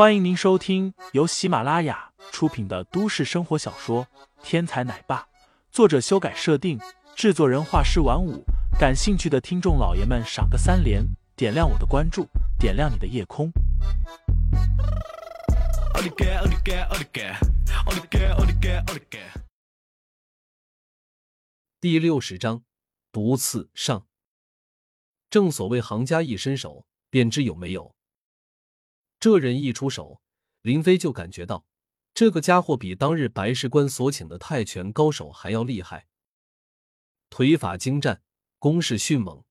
欢迎您收听由喜马拉雅出品的都市生活小说《天才奶爸》，作者修改设定，制作人画师晚舞。感兴趣的听众老爷们，赏个三连，点亮我的关注，点亮你的夜空。第六十章，毒刺上。正所谓行家一伸手，便知有没有。这人一出手，林飞就感觉到这个家伙比当日白石关所请的泰拳高手还要厉害，腿法精湛，攻势迅猛。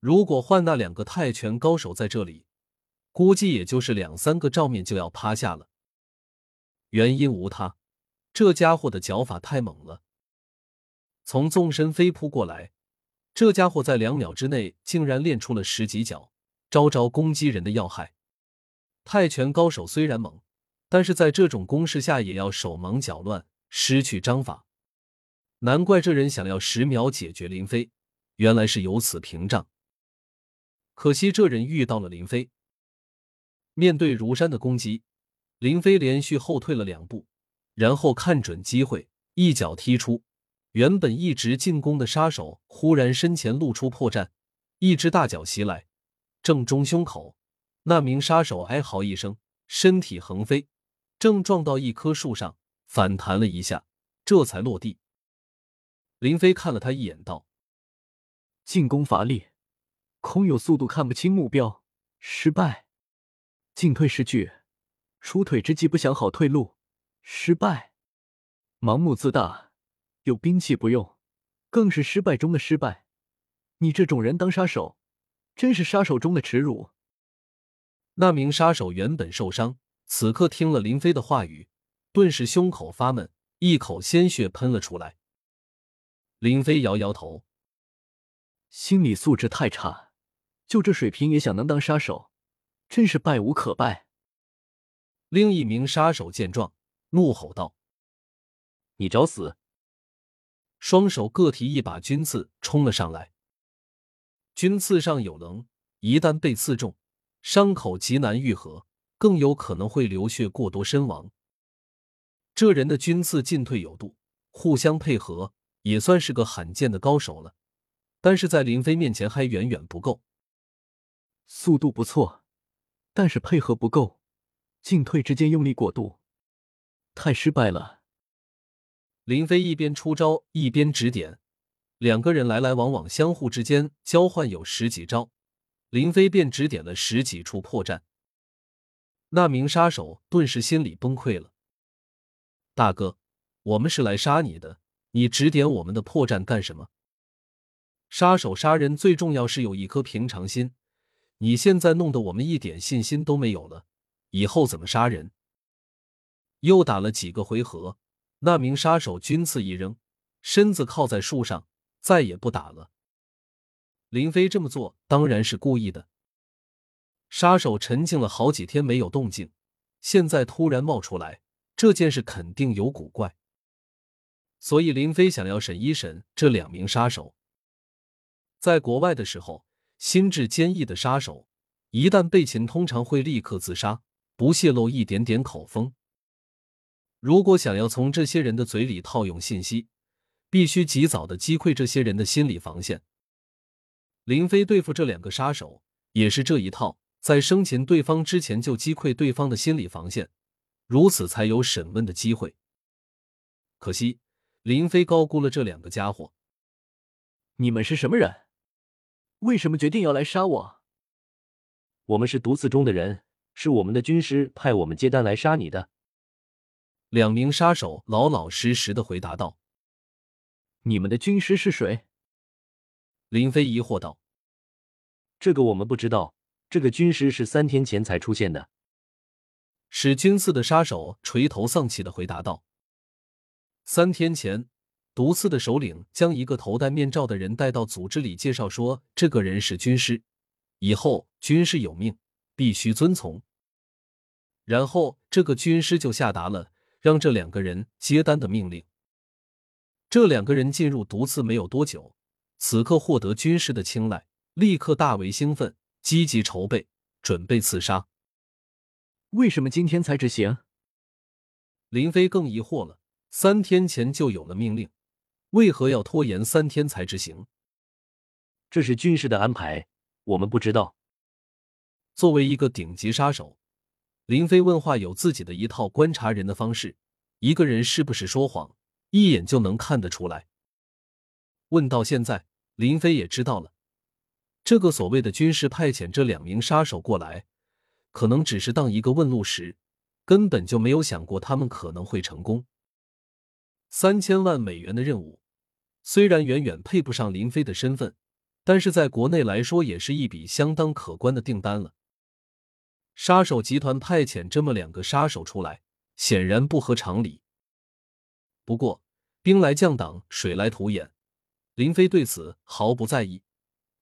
如果换那两个泰拳高手在这里，估计也就是两三个照面就要趴下了。原因无他，这家伙的脚法太猛了，从纵身飞扑过来，这家伙在两秒之内竟然练出了十几脚，招招攻击人的要害。泰拳高手虽然猛，但是在这种攻势下也要手忙脚乱，失去章法。难怪这人想要十秒解决林飞，原来是有此屏障。可惜这人遇到了林飞，面对如山的攻击，林飞连续后退了两步，然后看准机会，一脚踢出。原本一直进攻的杀手忽然身前露出破绽，一只大脚袭来，正中胸口。那名杀手哀嚎一声，身体横飞，正撞到一棵树上，反弹了一下，这才落地。林飞看了他一眼，道：“进攻乏力，空有速度，看不清目标，失败；进退失据，出腿之际不想好退路，失败；盲目自大，有兵器不用，更是失败中的失败。你这种人当杀手，真是杀手中的耻辱。”那名杀手原本受伤，此刻听了林飞的话语，顿时胸口发闷，一口鲜血喷了出来。林飞摇摇头，心理素质太差，就这水平也想能当杀手，真是败无可败。另一名杀手见状，怒吼道：“你找死！”双手各提一把军刺冲了上来。军刺上有棱，一旦被刺中。伤口极难愈合，更有可能会流血过多身亡。这人的军刺进退有度，互相配合，也算是个罕见的高手了。但是在林飞面前还远远不够。速度不错，但是配合不够，进退之间用力过度，太失败了。林飞一边出招一边指点，两个人来来往往，相互之间交换有十几招。林飞便指点了十几处破绽，那名杀手顿时心里崩溃了。大哥，我们是来杀你的，你指点我们的破绽干什么？杀手杀人最重要是有一颗平常心，你现在弄得我们一点信心都没有了，以后怎么杀人？又打了几个回合，那名杀手军刺一扔，身子靠在树上，再也不打了。林飞这么做当然是故意的。杀手沉静了好几天没有动静，现在突然冒出来，这件事肯定有古怪。所以林飞想要审一审这两名杀手。在国外的时候，心智坚毅的杀手一旦被擒，通常会立刻自杀，不泄露一点点口风。如果想要从这些人的嘴里套用信息，必须及早的击溃这些人的心理防线。林飞对付这两个杀手也是这一套，在生擒对方之前就击溃对方的心理防线，如此才有审问的机会。可惜林飞高估了这两个家伙。你们是什么人？为什么决定要来杀我？我们是毒刺中的人，是我们的军师派我们接单来杀你的。两名杀手老老实实的回答道：“你们的军师是谁？”林飞疑惑道。这个我们不知道，这个军师是三天前才出现的。使军刺的杀手垂头丧气的回答道：“三天前，毒刺的首领将一个头戴面罩的人带到组织里，介绍说这个人是军师，以后军师有命，必须遵从。然后这个军师就下达了让这两个人接单的命令。这两个人进入毒刺没有多久，此刻获得军师的青睐。”立刻大为兴奋，积极筹备，准备刺杀。为什么今天才执行？林飞更疑惑了，三天前就有了命令，为何要拖延三天才执行？这是军事的安排，我们不知道。作为一个顶级杀手，林飞问话有自己的一套观察人的方式，一个人是不是说谎，一眼就能看得出来。问到现在，林飞也知道了，这个所谓的军事派遣这两名杀手过来，可能只是当一个问路时，根本就没有想过他们可能会成功。三千万美元的任务，虽然远远配不上林飞的身份。但是在国内来说，也是一笔相当可观的订单了。杀手集团派遣这么两个杀手出来，显然不合常理。不过兵来将挡，水来土掩，林飞对此毫不在意。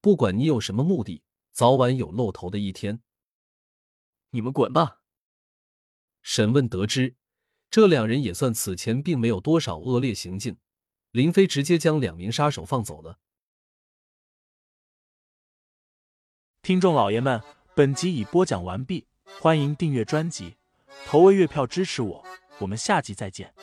不管你有什么目的，早晚有露头的一天。你们滚吧！审问得知，这两人也算此前并没有多少恶劣行径，林飞直接将两名杀手放走了。听众老爷们，本集已播讲完毕，欢迎订阅专辑，投喂月票支持我，我们下集再见。